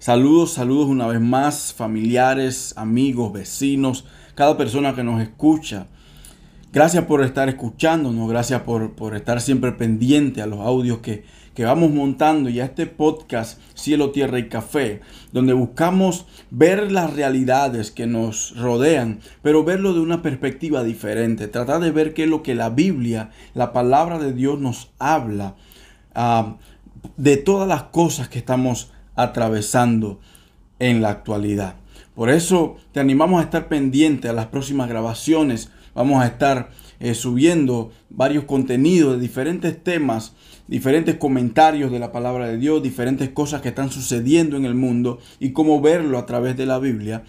Saludos, saludos una vez más, familiares, amigos, vecinos, cada persona que nos escucha. Gracias por estar escuchándonos, gracias por, por estar siempre pendiente a los audios que, que vamos montando y a este podcast Cielo, Tierra y Café, donde buscamos ver las realidades que nos rodean, pero verlo de una perspectiva diferente, tratar de ver qué es lo que la Biblia, la palabra de Dios nos habla uh, de todas las cosas que estamos atravesando en la actualidad. Por eso te animamos a estar pendiente a las próximas grabaciones. Vamos a estar eh, subiendo varios contenidos de diferentes temas, diferentes comentarios de la palabra de Dios, diferentes cosas que están sucediendo en el mundo y cómo verlo a través de la Biblia.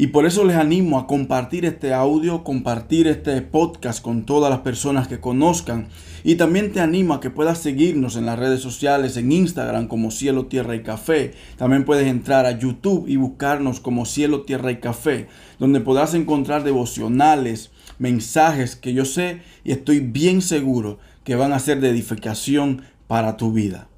Y por eso les animo a compartir este audio, compartir este podcast con todas las personas que conozcan. Y también te animo a que puedas seguirnos en las redes sociales, en Instagram como Cielo, Tierra y Café. También puedes entrar a YouTube y buscarnos como Cielo, Tierra y Café, donde podrás encontrar devocionales, mensajes que yo sé y estoy bien seguro que van a ser de edificación para tu vida.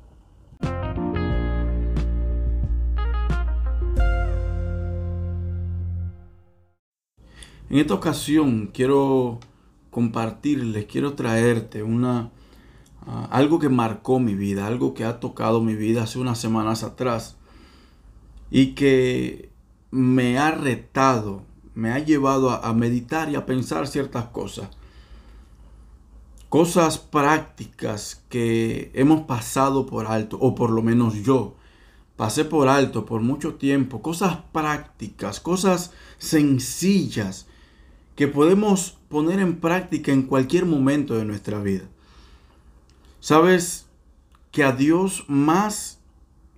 En esta ocasión quiero compartirles, quiero traerte una ah, algo que marcó mi vida, algo que ha tocado mi vida hace unas semanas atrás y que me ha retado, me ha llevado a, a meditar y a pensar ciertas cosas. Cosas prácticas que hemos pasado por alto, o por lo menos yo pasé por alto por mucho tiempo, cosas prácticas, cosas sencillas que podemos poner en práctica en cualquier momento de nuestra vida. Sabes que a Dios más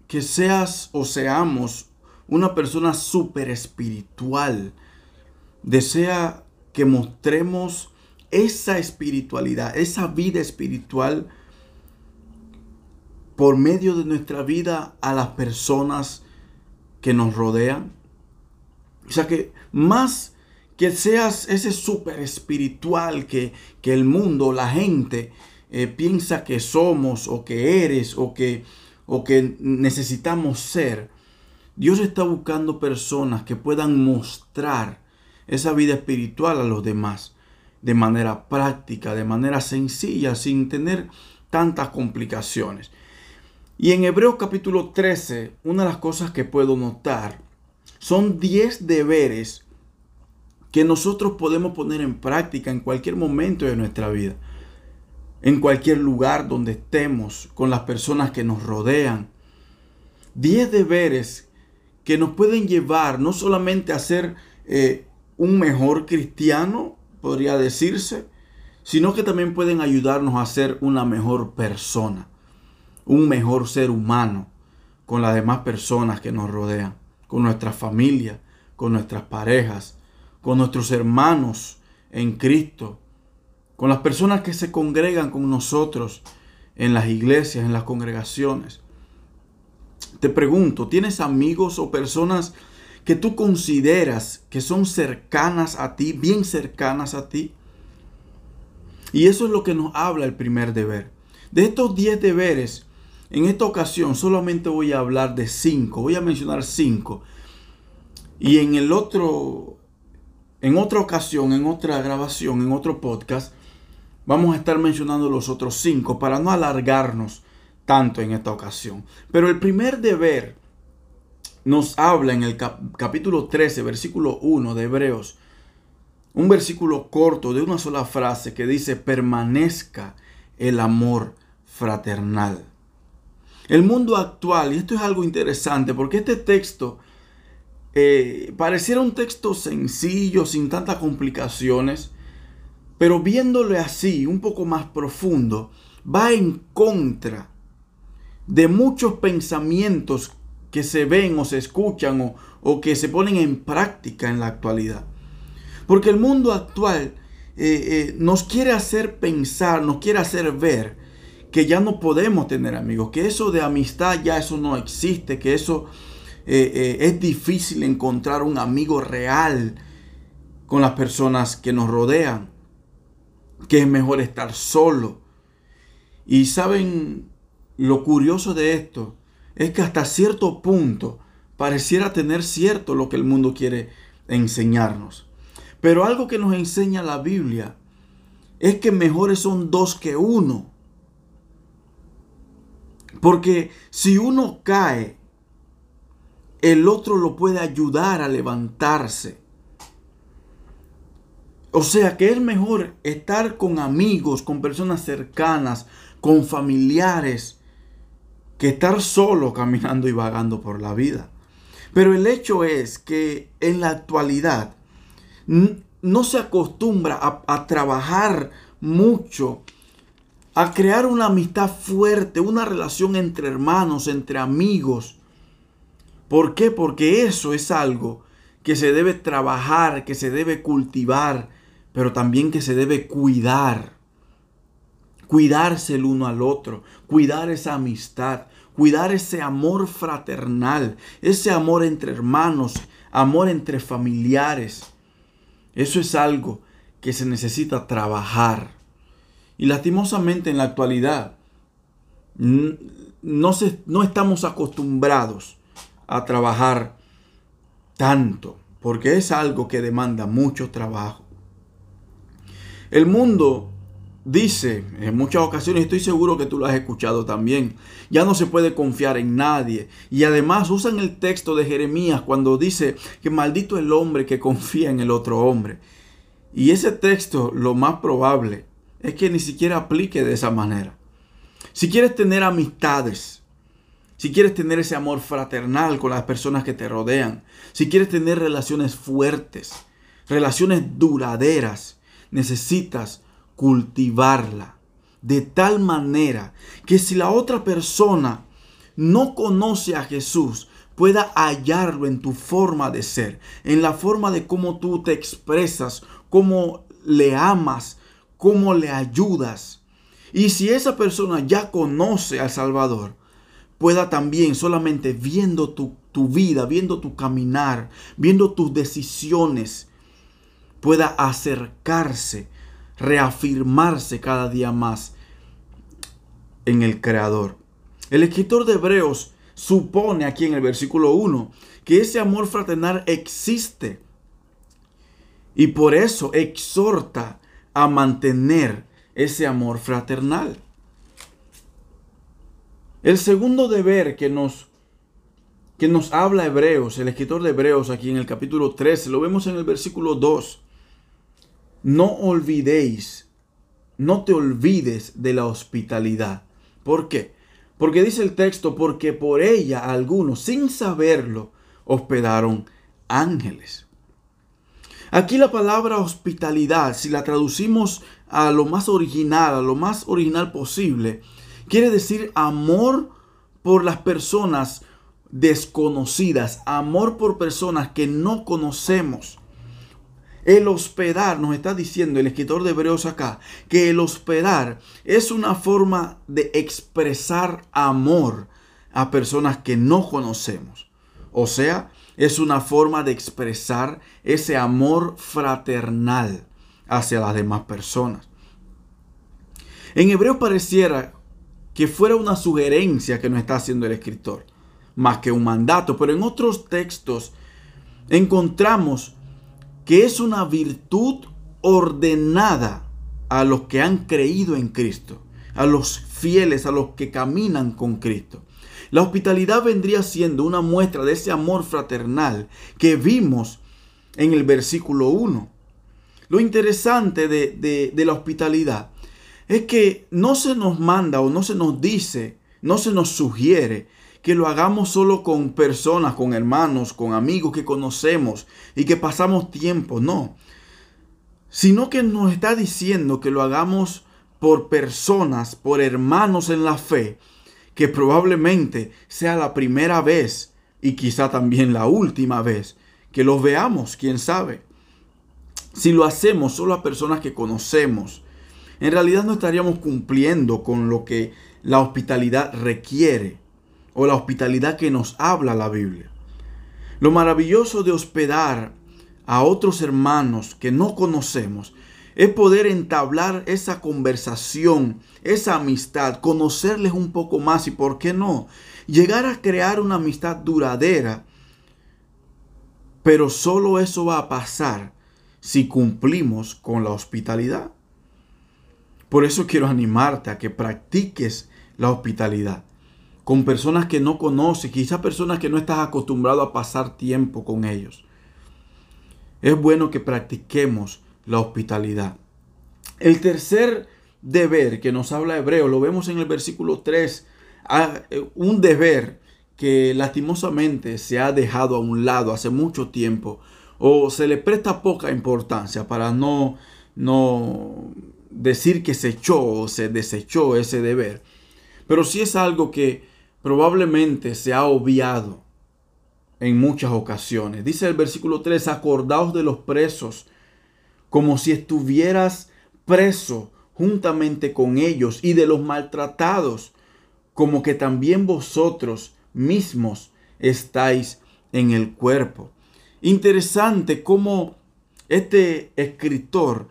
que seas o seamos una persona súper espiritual, desea que mostremos esa espiritualidad, esa vida espiritual por medio de nuestra vida a las personas que nos rodean. O sea que más que seas ese súper espiritual que, que, el mundo, la gente eh, piensa que somos o que eres o que, o que necesitamos ser. Dios está buscando personas que puedan mostrar esa vida espiritual a los demás de manera práctica, de manera sencilla, sin tener tantas complicaciones. Y en Hebreos capítulo 13, una de las cosas que puedo notar son 10 deberes que nosotros podemos poner en práctica en cualquier momento de nuestra vida, en cualquier lugar donde estemos, con las personas que nos rodean. Diez deberes que nos pueden llevar no solamente a ser eh, un mejor cristiano, podría decirse, sino que también pueden ayudarnos a ser una mejor persona, un mejor ser humano con las demás personas que nos rodean, con nuestra familia, con nuestras parejas, con nuestros hermanos en Cristo, con las personas que se congregan con nosotros en las iglesias, en las congregaciones. Te pregunto, ¿tienes amigos o personas que tú consideras que son cercanas a ti, bien cercanas a ti? Y eso es lo que nos habla el primer deber. De estos 10 deberes, en esta ocasión solamente voy a hablar de 5, voy a mencionar 5. Y en el otro en otra ocasión, en otra grabación, en otro podcast, vamos a estar mencionando los otros cinco para no alargarnos tanto en esta ocasión. Pero el primer deber nos habla en el capítulo 13, versículo 1 de Hebreos, un versículo corto de una sola frase que dice, permanezca el amor fraternal. El mundo actual, y esto es algo interesante porque este texto eh, pareciera un texto sencillo, sin tantas complicaciones, pero viéndole así, un poco más profundo, va en contra de muchos pensamientos que se ven o se escuchan o, que se ponen en práctica en la actualidad. Porque el mundo actual eh, eh, nos quiere hacer pensar, nos quiere hacer ver que ya no podemos tener amigos, que eso de amistad ya eso no existe, que eso eh, eh, es difícil encontrar un amigo real con las personas que nos rodean, que es mejor estar solo. Y saben lo curioso de esto es que hasta cierto punto pareciera tener cierto lo que el mundo quiere enseñarnos. Pero algo que nos enseña la Biblia es que mejores son dos que uno. Porque si uno cae, el otro lo puede ayudar a levantarse. O sea que es mejor estar con amigos, con personas cercanas, con familiares, que estar solo caminando y vagando por la vida. Pero el hecho es que en la actualidad no se acostumbra a, trabajar mucho, a crear una amistad fuerte, una relación entre hermanos, entre amigos. ¿Por qué? Porque eso es algo que se debe trabajar, que se debe cultivar, pero también que se debe cuidar. Cuidarse el uno al otro, cuidar esa amistad, cuidar ese amor fraternal, ese amor entre hermanos, amor entre familiares. Eso es algo que se necesita trabajar. Y lastimosamente en la actualidad no, se, no estamos acostumbrados a trabajar tanto, porque es algo que demanda mucho trabajo. El mundo dice en muchas ocasiones, estoy seguro que tú lo has escuchado también, ya no se puede confiar en nadie. Y además usan el texto de Jeremías cuando dice que maldito el hombre que confía en el otro hombre. Y ese texto lo más probable es que ni siquiera aplique de esa manera. Si quieres tener amistades, si quieres tener ese amor fraternal con las personas que te rodean, si quieres tener relaciones fuertes, relaciones duraderas, necesitas cultivarla de tal manera que si la otra persona no conoce a Jesús, pueda hallarlo en tu forma de ser, en la forma de cómo tú te expresas, cómo le amas, cómo le ayudas. Y si esa persona ya conoce al Salvador, pueda también solamente viendo tu, tu vida, viendo tu caminar, viendo tus decisiones, pueda acercarse, reafirmarse cada día más en el Creador. El escritor de Hebreos supone aquí en el versículo 1 que ese amor fraternal existe y por eso exhorta a mantener ese amor fraternal. El segundo deber que nos, que nos habla Hebreos, el escritor de Hebreos aquí en el capítulo 13, lo vemos en el versículo 2. No olvidéis, no te olvides de la hospitalidad. ¿Por qué? Porque dice el texto, porque por ella algunos, sin saberlo, hospedaron ángeles. Aquí la palabra hospitalidad, si la traducimos a lo más original, a lo más original posible, quiere decir amor por las personas desconocidas, amor por personas que no conocemos. El hospedar, nos está diciendo el escritor de Hebreos acá, que el hospedar es una forma de expresar amor a personas que no conocemos. O sea, es una forma de expresar ese amor fraternal hacia las demás personas. En hebreo pareciera que fuera una sugerencia que nos está haciendo el escritor, más que un mandato, pero en otros textos encontramos que es una virtud ordenada a los que han creído en Cristo, a los fieles, a los que caminan con Cristo. La hospitalidad vendría siendo una muestra de ese amor fraternal que vimos en el versículo 1. Lo interesante de, la hospitalidad es que no se nos manda o no se nos dice, no se nos sugiere que lo hagamos solo con personas, con hermanos, con amigos que conocemos y que pasamos tiempo, no. Sino que nos está diciendo que lo hagamos por personas, por hermanos en la fe, que probablemente sea la primera vez y quizá también la última vez que los veamos, quién sabe. Si lo hacemos solo a personas que conocemos, en realidad no estaríamos cumpliendo con lo que la hospitalidad requiere o la hospitalidad que nos habla la Biblia. Lo maravilloso de hospedar a otros hermanos que no conocemos es poder entablar esa conversación, esa amistad, conocerles un poco más y, ¿por qué no? Llegar a crear una amistad duradera. Pero solo eso va a pasar si cumplimos con la hospitalidad. Por eso quiero animarte a que practiques la hospitalidad con personas que no conoces, quizás personas que no estás acostumbrado a pasar tiempo con ellos. Es bueno que practiquemos la hospitalidad. El tercer deber que nos habla Hebreo, lo vemos en el versículo 3, eh, un deber que lastimosamente se ha dejado a un lado hace mucho tiempo o se le presta poca importancia para no, no decir que se echó o se desechó ese deber. Pero sí es algo que probablemente se ha obviado en muchas ocasiones. Dice el versículo 3, acordaos de los presos como si estuvieras preso juntamente con ellos y de los maltratados, como que también vosotros mismos estáis en el cuerpo. Interesante cómo este escritor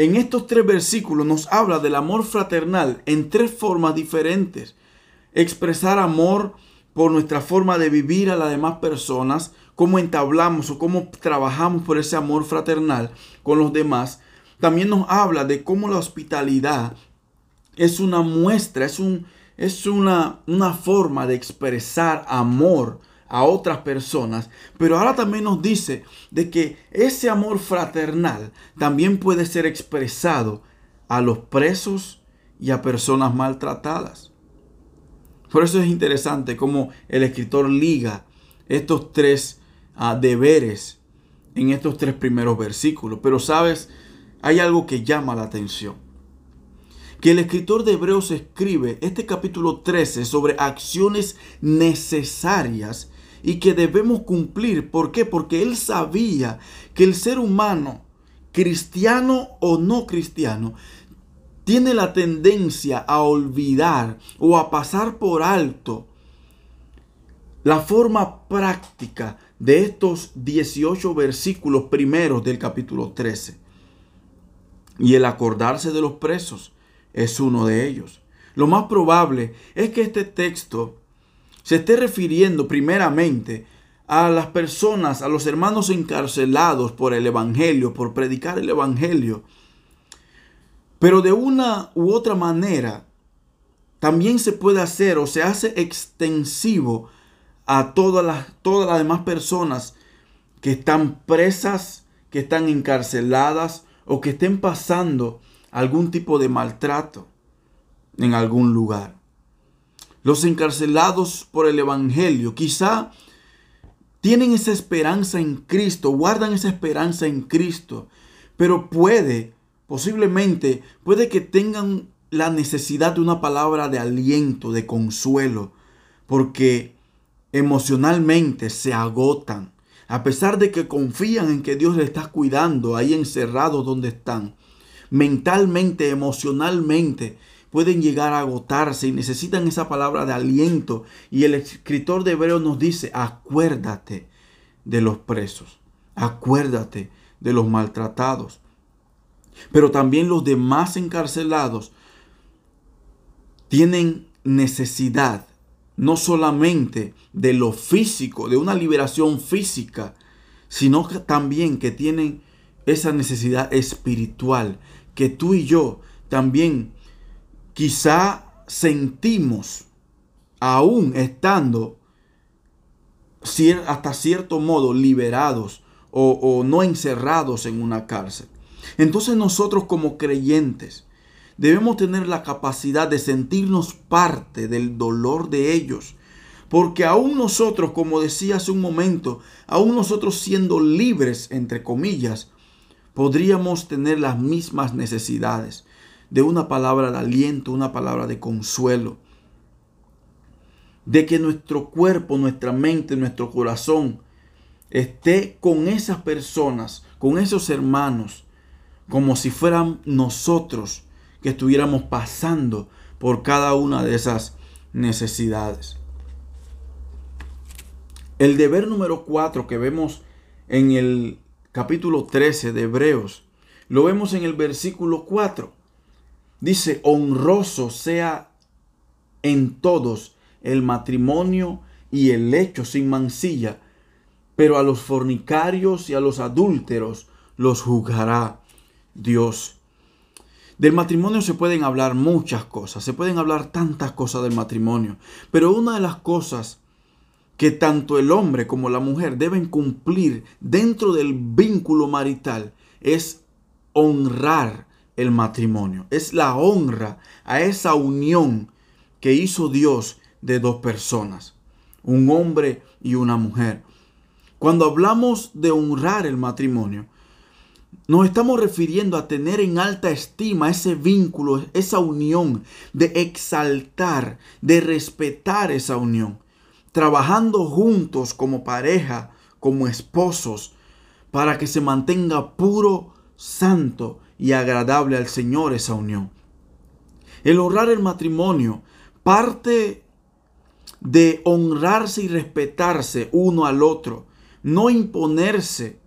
en estos tres versículos nos habla del amor fraternal en tres formas diferentes. Expresar amor por nuestra forma de vivir a las demás personas, cómo entablamos o cómo trabajamos por ese amor fraternal con los demás, también nos habla de cómo la hospitalidad es una muestra, es, un, es una, una forma de expresar amor a otras personas, pero ahora también nos dice de que ese amor fraternal también puede ser expresado a los presos y a personas maltratadas. Por eso es interesante cómo el escritor liga estos tres deberes en estos tres primeros versículos. Pero sabes, hay algo que llama la atención. Que el escritor de Hebreos escribe este capítulo 13 sobre acciones necesarias y que debemos cumplir. ¿Por qué? Porque él sabía que el ser humano, cristiano o no cristiano, tiene la tendencia a olvidar o a pasar por alto la forma práctica de estos 18 versículos primeros del capítulo 13. Y el acordarse de los presos es uno de ellos. Lo más probable es que este texto se esté refiriendo primeramente a las personas, a los hermanos encarcelados por el Evangelio, por predicar el Evangelio. Pero de una u otra manera, también se puede hacer o se hace extensivo a todas las, todas las demás personas que están presas, que están encarceladas o que estén pasando algún tipo de maltrato en algún lugar. Los encarcelados por el Evangelio quizá tienen esa esperanza en Cristo, guardan esa esperanza en Cristo, pero puede, posiblemente, puede que tengan la necesidad de una palabra de aliento, de consuelo, porque emocionalmente se agotan. A pesar de que confían en que Dios les está cuidando ahí encerrados donde están, mentalmente, emocionalmente, pueden llegar a agotarse y necesitan esa palabra de aliento. Y el escritor de Hebreos nos dice, acuérdate de los presos, acuérdate de los maltratados. Pero también los demás encarcelados tienen necesidad no solamente de lo físico, de una liberación física, sino también que tienen esa necesidad espiritual que tú y yo también quizá sentimos aún estando hasta cierto modo liberados o, o no encerrados en una cárcel. Entonces nosotros como creyentes, debemos tener la capacidad de sentirnos parte del dolor de ellos. Porque aún nosotros, como decía hace un momento, aún nosotros siendo libres, entre comillas, podríamos tener las mismas necesidades de una palabra de aliento, una palabra de consuelo. De que nuestro cuerpo, nuestra mente, nuestro corazón esté con esas personas, con esos hermanos, como si fueran nosotros que estuviéramos pasando por cada una de esas necesidades. El deber número 4 que vemos en el capítulo 13 de Hebreos Lo vemos en el versículo 4. Dice, honroso sea en todos el matrimonio y el lecho sin mancilla, pero a los fornicarios y a los adúlteros los juzgará Dios. Del matrimonio se pueden hablar muchas cosas, se pueden hablar tantas cosas del matrimonio, pero una de las cosas que tanto el hombre como la mujer deben cumplir dentro del vínculo marital es honrar el matrimonio, es la honra a esa unión que hizo Dios de dos personas, un hombre y una mujer. Cuando hablamos de honrar el matrimonio, nos estamos refiriendo a tener en alta estima ese vínculo, esa unión, de exaltar, de respetar esa unión, trabajando juntos como pareja, como esposos, para que se mantenga puro, santo y agradable al Señor esa unión. El honrar el matrimonio parte de honrarse y respetarse uno al otro, no imponerse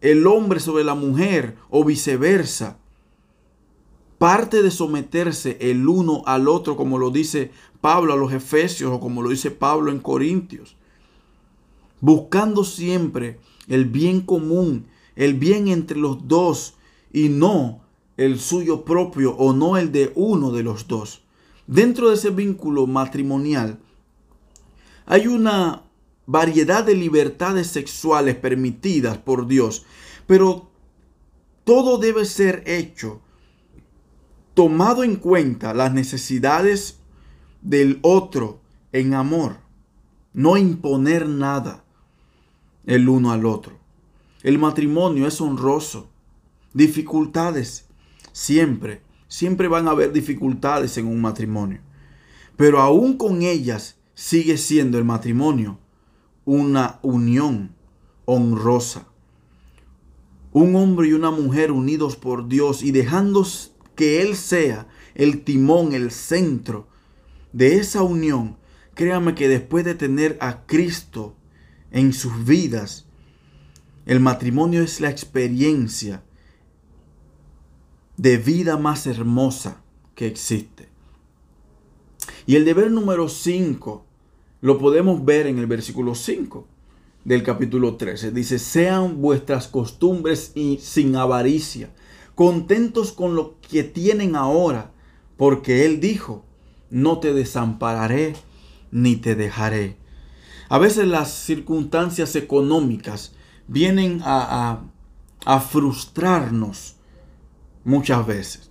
el hombre sobre la mujer o viceversa. Parte de someterse el uno al otro, como lo dice Pablo a los Efesios o como lo dice Pablo en Corintios. Buscando siempre el bien común, el bien entre los dos y no el suyo propio o no el de uno de los dos. Dentro de ese vínculo matrimonial hay una variedad de libertades sexuales permitidas por Dios, pero todo debe ser hecho tomado en cuenta las necesidades del otro en amor, no imponer nada el uno al otro. El matrimonio es honroso. Dificultades, siempre, siempre van a haber dificultades en un matrimonio. Pero aún con ellas sigue siendo el matrimonio una unión honrosa. Un hombre y una mujer unidos por Dios y dejando que Él sea el timón, el centro de esa unión, créame que después de tener a Cristo en sus vidas, el matrimonio es la experiencia de vida más hermosa que existe. Y el deber número 5 lo podemos ver en el versículo 5 del capítulo 13. Dice, sean vuestras costumbres y sin avaricia, contentos con lo que tienen ahora, porque Él dijo, no te desampararé ni te dejaré. A veces las circunstancias económicas vienen a, a, a frustrarnos muchas veces.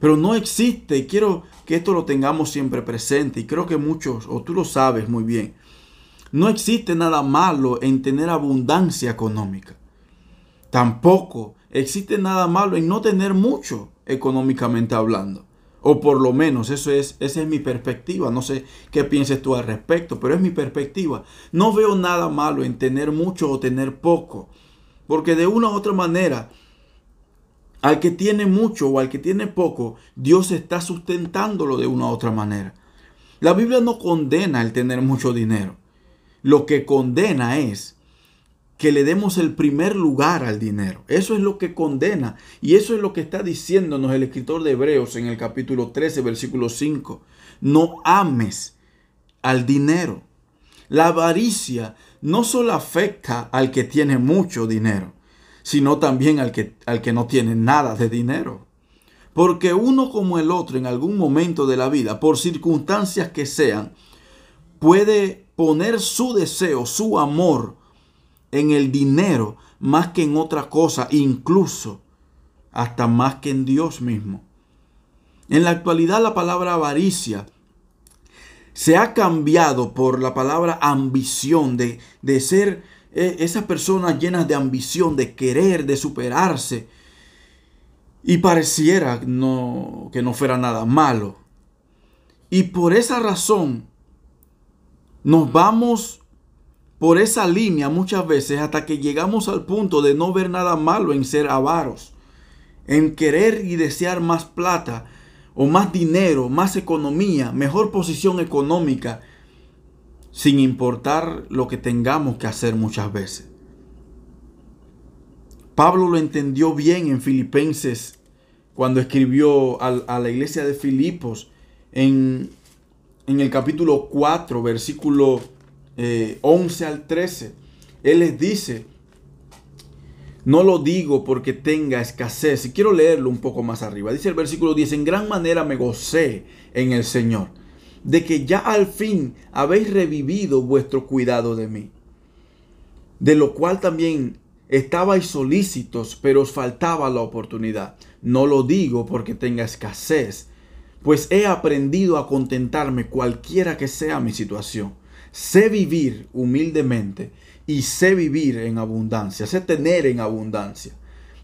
Pero no existe, y quiero que esto lo tengamos siempre presente, y creo que muchos, o tú lo sabes muy bien, no existe nada malo en tener abundancia económica. Tampoco existe nada malo en no tener mucho económicamente hablando. O por lo menos eso es, esa es mi perspectiva. No sé qué pienses tú al respecto, pero es mi perspectiva. No veo nada malo en tener mucho o tener poco. Porque de una u otra manera al que tiene mucho o al que tiene poco, Dios está sustentándolo de una u otra manera. La Biblia no condena el tener mucho dinero. Lo que condena es que le demos el primer lugar al dinero. Eso es lo que condena. Y eso es lo que está diciéndonos el escritor de Hebreos en el capítulo 13, versículo 5. No ames al dinero. La avaricia no solo afecta al que tiene mucho dinero, sino también al que, al que no tiene nada de dinero. Porque uno como el otro en algún momento de la vida, por circunstancias que sean, puede poner su deseo, su amor en el dinero más que en otra cosa, incluso hasta más que en Dios mismo. En la actualidad la palabra avaricia se ha cambiado por la palabra ambición, de, de ser e, esas personas llenas de ambición, de querer, de superarse. Y pareciera no, que no fuera nada malo. Y por esa razón nos vamos por esa línea muchas veces hasta que llegamos al punto de no ver nada malo en ser avaros, en querer y desear más plata o más dinero, más economía, mejor posición económica sin importar lo que tengamos que hacer muchas veces. Pablo lo entendió bien en Filipenses cuando escribió a, la iglesia de Filipos en, el capítulo 4, versículo 11 eh, al 13. Él les dice, no lo digo porque tenga escasez. Y quiero leerlo un poco más arriba. Dice el versículo 10, en gran manera me gocé en el Señor, de que ya al fin habéis revivido vuestro cuidado de mí. De lo cual también estabais solícitos, pero os faltaba la oportunidad. No lo digo porque tenga escasez, pues he aprendido a contentarme cualquiera que sea mi situación. Sé vivir humildemente y sé vivir en abundancia, sé tener en abundancia.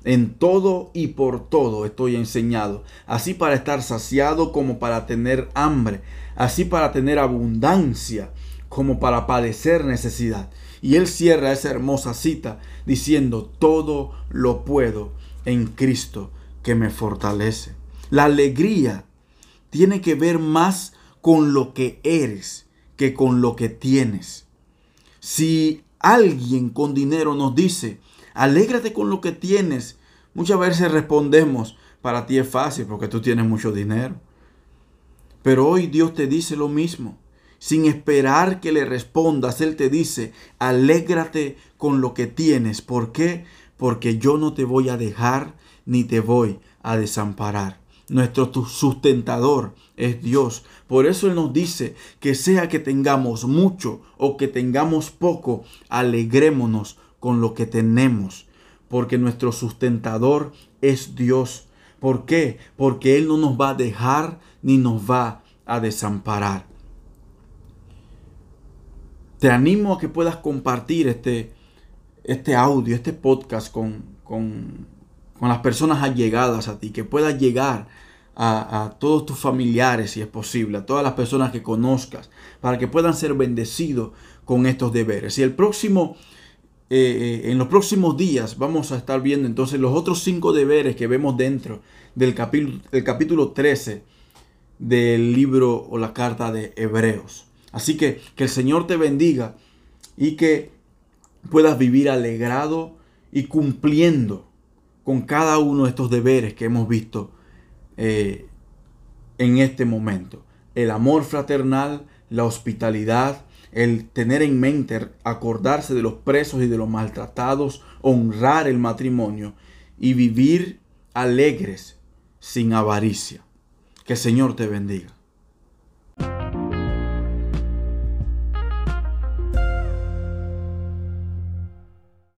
En todo y por todo estoy enseñado, así para estar saciado como para tener hambre, así para tener abundancia como para padecer necesidad. Y él cierra esa hermosa cita diciendo, todo lo puedo en Cristo que me fortalece. La alegría tiene que ver más con lo que eres que con lo que tienes. Si alguien con dinero nos dice, alégrate con lo que tienes. Muchas veces respondemos, para ti es fácil porque tú tienes mucho dinero. Pero hoy Dios te dice lo mismo. Sin esperar que le respondas, Él te dice, alégrate con lo que tienes. ¿Por qué? Porque yo no te voy a dejar ni te voy a desamparar. Nuestro sustentador es Dios. Por eso Él nos dice que sea que tengamos mucho o que tengamos poco, alegrémonos con lo que tenemos. Porque nuestro sustentador es Dios. ¿Por qué? Porque Él no nos va a dejar ni nos va a desamparar. Te animo a que puedas compartir este, este audio, este podcast con, con, con las personas allegadas a ti, que puedas llegar a, todos tus familiares si es posible, a todas las personas que conozcas, para que puedan ser bendecidos con estos deberes. Y el próximo, eh, eh, en los próximos días vamos a estar viendo entonces los otros cinco deberes que vemos dentro del capítulo, del capítulo 13 del libro o la carta de Hebreos. Así que que el Señor te bendiga y que puedas vivir alegrado y cumpliendo con cada uno de estos deberes que hemos visto eh, en este momento. El amor fraternal, la hospitalidad, el tener en mente, acordarse de los presos y de los maltratados, honrar el matrimonio y vivir alegres sin avaricia. Que el Señor te bendiga.